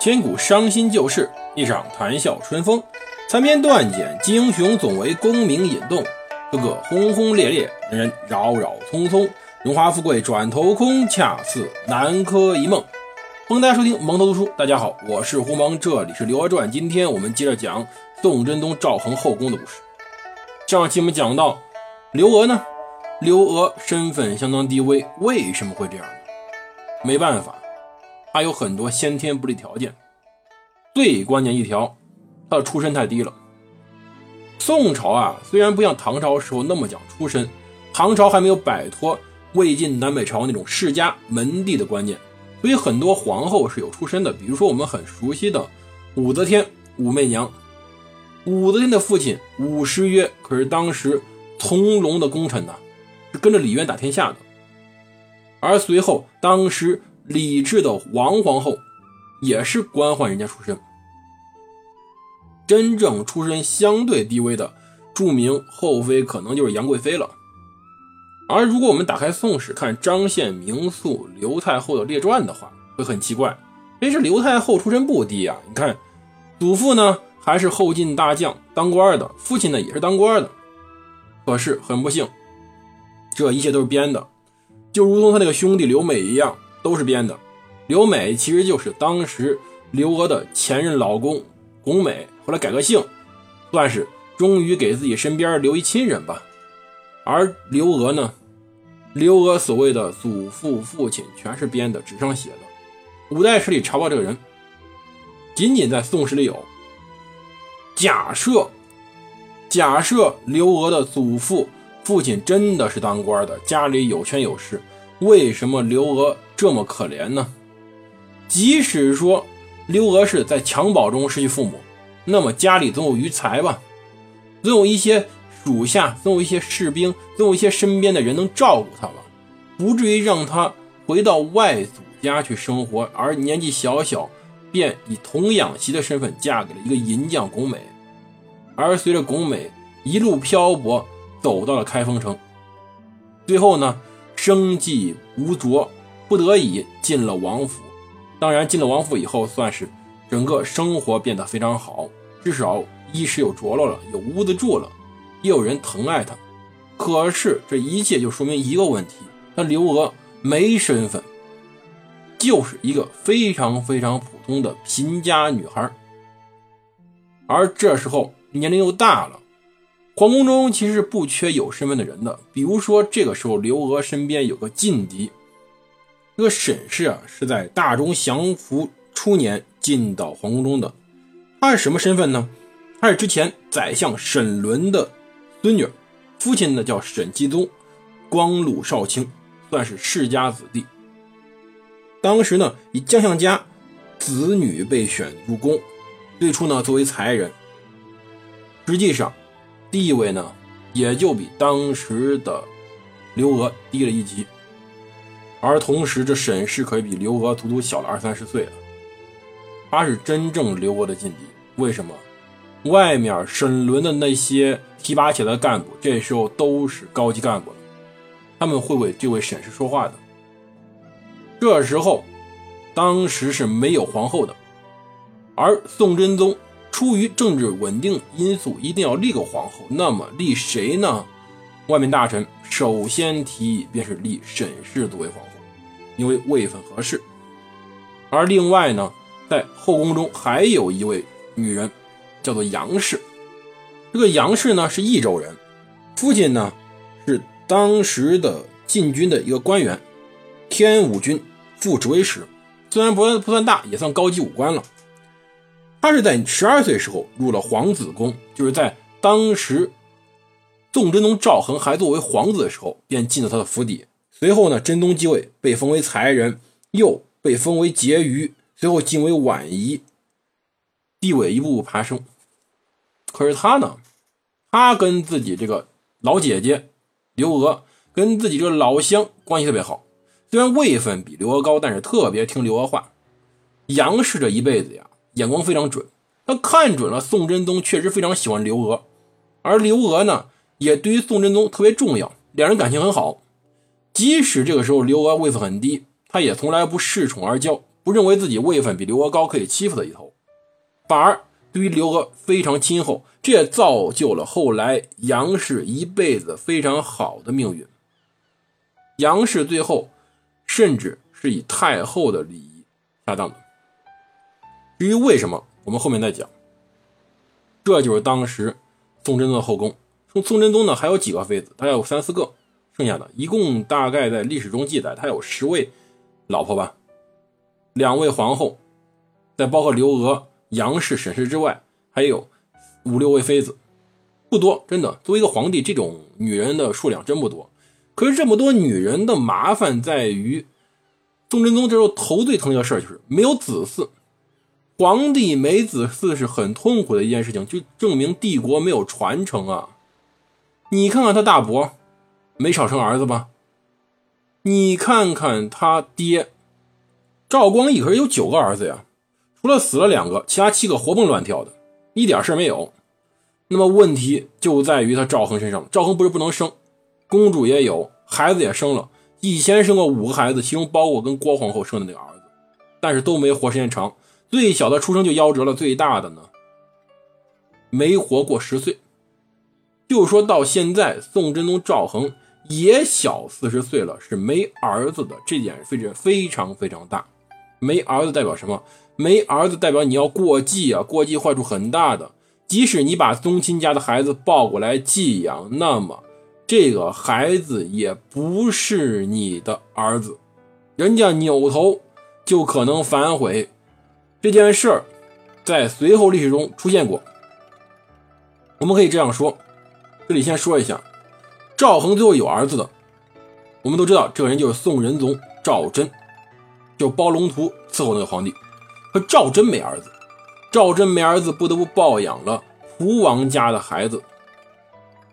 千古伤心旧事，一场谈笑春风。残篇断简，英雄总为功名引动。个个轰轰烈烈，人人扰扰匆匆。荣华富贵转头空，恰似南柯一梦。欢迎大家收听蒙头读书。大家好，我是胡蒙，这里是《刘娥传》。今天我们接着讲宋真宗赵恒后宫的故事。上期我们讲到，刘娥呢，刘娥身份相当低微，为什么会这样呢？没办法。他有很多先天不利条件，最关键一条，他的出身太低了。宋朝啊，虽然不像唐朝时候那么讲出身，唐朝还没有摆脱魏晋南北朝那种世家门第的观念，所以很多皇后是有出身的。比如说我们很熟悉的武则天、武媚娘。武则天的父亲武师曰可是当时从龙的功臣呐，是跟着李渊打天下的。而随后当时。李治的王皇后也是官宦人家出身，真正出身相对低微的著名后妃可能就是杨贵妃了。而如果我们打开《宋史》看张献明肃刘太后的列传的话，会很奇怪，这是刘太后出身不低啊！你看，祖父呢还是后晋大将当官的，父亲呢也是当官的，可是很不幸，这一切都是编的，就如同他那个兄弟刘美一样。都是编的，刘美其实就是当时刘娥的前任老公巩美，后来改个姓，算是终于给自己身边留一亲人吧。而刘娥呢，刘娥所谓的祖父、父亲全是编的，纸上写的，五代史里查不到这个人，仅仅在宋史里有。假设，假设刘娥的祖父、父亲真的是当官的，家里有权有势。为什么刘娥这么可怜呢？即使说刘娥是在襁褓中失去父母，那么家里总有余财吧，总有一些属下，总有一些士兵，总有一些身边的人能照顾她吧，不至于让她回到外祖家去生活，而年纪小小便以童养媳的身份嫁给了一个银匠巩美，而随着巩美一路漂泊，走到了开封城，最后呢？生计无着，不得已进了王府。当然，进了王府以后，算是整个生活变得非常好，至少衣食有着落了，有屋子住了，也有人疼爱她。可是，这一切就说明一个问题：那刘娥没身份，就是一个非常非常普通的贫家女孩。而这时候年龄又大了。皇宫中其实不缺有身份的人的，比如说这个时候刘娥身边有个劲敌，这个沈氏啊是在大中祥符初年进到皇宫中的，他是什么身份呢？他是之前宰相沈伦的孙女，父亲呢叫沈继宗，光禄少卿，算是世家子弟。当时呢以将相家子女被选入宫，最初呢作为才人，实际上。地位呢，也就比当时的刘娥低了一级，而同时这沈氏可以比刘娥足足小了二三十岁了。他是真正刘娥的劲敌，为什么？外面沈伦的那些提拔起来的干部，这时候都是高级干部了，他们会为这位沈氏说话的。这时候，当时是没有皇后的，而宋真宗。出于政治稳定因素，一定要立个皇后。那么立谁呢？外面大臣首先提议便是立沈氏作为皇后，因为位分合适。而另外呢，在后宫中还有一位女人，叫做杨氏。这个杨氏呢是益州人，父亲呢是当时的禁军的一个官员，天武军副指挥使，虽然不算不算大，也算高级武官了。他是在十二岁时候入了皇子宫，就是在当时宋真宗赵恒还作为皇子的时候，便进了他的府邸。随后呢，真宗继位，被封为才人，又被封为婕妤，随后晋为婉仪，地位一步步爬升。可是他呢，他跟自己这个老姐姐刘娥，跟自己这个老乡关系特别好。虽然位分比刘娥高，但是特别听刘娥话。杨氏这一辈子呀。眼光非常准，他看准了宋真宗确实非常喜欢刘娥，而刘娥呢，也对于宋真宗特别重要，两人感情很好。即使这个时候刘娥位分很低，他也从来不恃宠而骄，不认为自己位分比刘娥高，可以欺负他一头，反而对于刘娥非常亲厚，这也造就了后来杨氏一辈子非常好的命运。杨氏最后甚至是以太后的礼仪下葬的。至于为什么，我们后面再讲。这就是当时宋真宗的后宫。宋宋真宗呢，还有几个妃子，他有三四个，剩下的一共大概在历史中记载，他有十位老婆吧，两位皇后，再包括刘娥、杨氏、沈氏之外，还有五六位妃子，不多，真的。作为一个皇帝，这种女人的数量真不多。可是这么多女人的麻烦在于，宋真宗这时候头最疼的事儿就是没有子嗣。皇帝没子嗣是很痛苦的一件事情，就证明帝国没有传承啊！你看看他大伯，没少生儿子吧？你看看他爹，赵光义可是有九个儿子呀，除了死了两个，其他七个活蹦乱跳的，一点事没有。那么问题就在于他赵恒身上，赵恒不是不能生，公主也有，孩子也生了，以前生过五个孩子，其中包括跟郭皇后生的那个儿子，但是都没活时间长。最小的出生就夭折了，最大的呢，没活过十岁。就说到现在，宋真宗赵恒也小四十岁了，是没儿子的，这点非常非常大。没儿子代表什么？没儿子代表你要过继啊，过继坏处很大的。即使你把宗亲家的孩子抱过来寄养，那么这个孩子也不是你的儿子，人家扭头就可能反悔。这件事儿在随后历史中出现过，我们可以这样说。这里先说一下，赵恒最后有儿子的，我们都知道这个人就是宋仁宗赵祯，就包龙图伺候那个皇帝。可赵祯没儿子，赵祯没儿子，不得不抱养了胡王家的孩子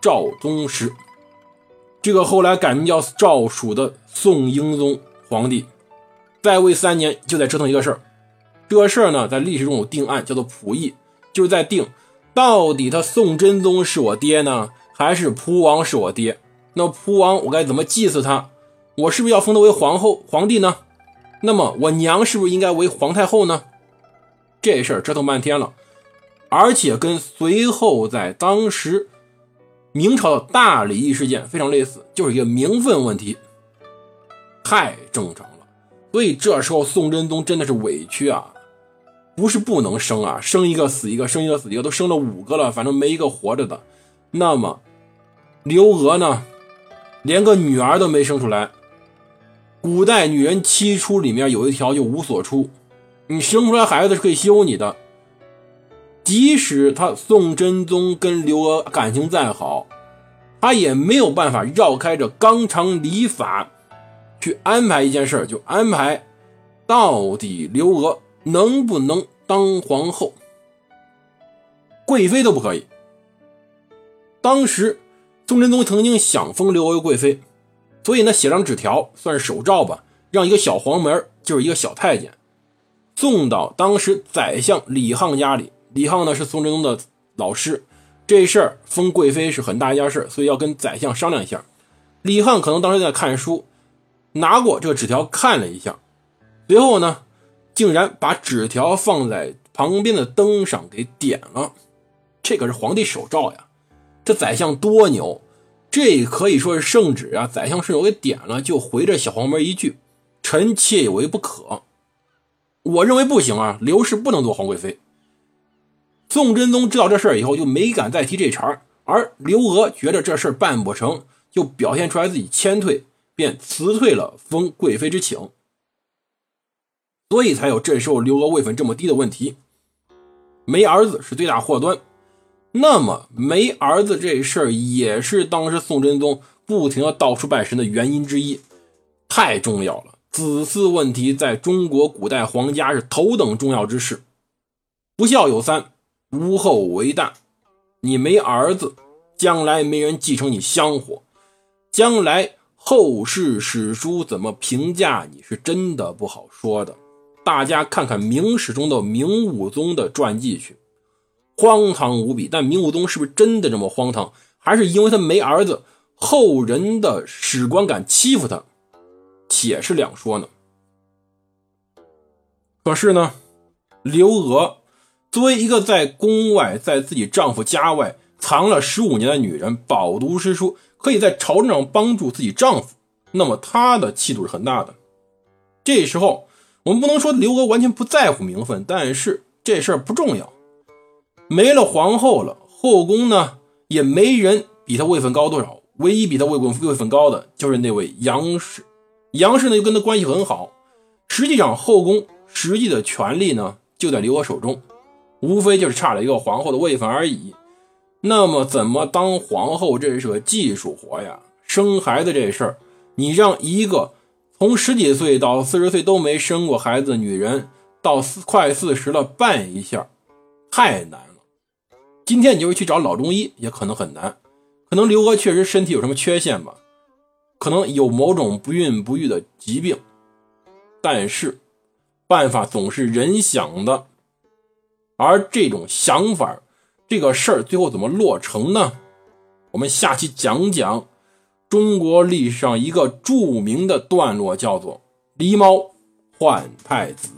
赵宗实，这个后来改名叫赵曙的宋英宗皇帝，在位三年就在折腾一个事儿。这事儿呢，在历史中有定案，叫做溥议，就是在定到底他宋真宗是我爹呢，还是蒲王是我爹？那蒲王我该怎么祭祀他？我是不是要封他为皇后、皇帝呢？那么我娘是不是应该为皇太后呢？这事儿折腾半天了，而且跟随后在当时明朝的大礼仪事件非常类似，就是一个名分问题，太正常了。所以这时候宋真宗真的是委屈啊。不是不能生啊，生一个死一个，生一个死一个，都生了五个了，反正没一个活着的。那么刘娥呢，连个女儿都没生出来。古代女人七出里面有一条就无所出，你生出来孩子是可以休你的。即使他宋真宗跟刘娥感情再好，他也没有办法绕开这纲常礼法去安排一件事就安排到底刘娥。能不能当皇后？贵妃都不可以。当时宋真宗曾经想封刘娥为贵妃，所以呢写张纸条，算是手诏吧，让一个小黄门，就是一个小太监，送到当时宰相李沆家里。李沆呢是宋真宗的老师，这事儿封贵妃是很大一件事，所以要跟宰相商量一下。李沆可能当时在看书，拿过这个纸条看了一下，随后呢。竟然把纸条放在旁边的灯上给点了，这可是皇帝手诏呀！这宰相多牛，这可以说是圣旨啊！宰相顺手给点了，就回着小黄门一句：“臣妾有为不可。”我认为不行啊，刘氏不能做皇贵妃。宋真宗知道这事儿以后，就没敢再提这茬而刘娥觉得这事儿办不成就表现出来自己谦退，便辞退了封贵妃之请。所以才有这时候刘娥位分这么低的问题，没儿子是最大祸端。那么没儿子这事儿也是当时宋真宗不停的到处拜神的原因之一，太重要了。子嗣问题在中国古代皇家是头等重要之事，不孝有三，无后为大。你没儿子，将来没人继承你香火，将来后世史书怎么评价你是真的不好说的。大家看看明史中的明武宗的传记去，荒唐无比。但明武宗是不是真的这么荒唐，还是因为他没儿子，后人的史官敢欺负他，且是两说呢。可是呢，刘娥作为一个在宫外，在自己丈夫家外藏了十五年的女人，饱读诗书，可以在朝政上帮助自己丈夫，那么她的气度是很大的。这时候，我们不能说刘娥完全不在乎名分，但是这事儿不重要。没了皇后了，后宫呢也没人比她位分高多少。唯一比她位分位分高的就是那位杨氏，杨氏呢又跟她关系很好。实际上，后宫实际的权力呢就在刘娥手中，无非就是差了一个皇后的位分而已。那么，怎么当皇后？这是个技术活呀。生孩子这事儿，你让一个从十几岁到四十岁都没生过孩子的女人，到四快四十了办一下，太难了。今天你就是去找老中医，也可能很难。可能刘娥确实身体有什么缺陷吧，可能有某种不孕不育的疾病。但是，办法总是人想的，而这种想法，这个事儿最后怎么落成呢？我们下期讲讲中国历史上一个著名的段落，叫做“狸猫换太子”。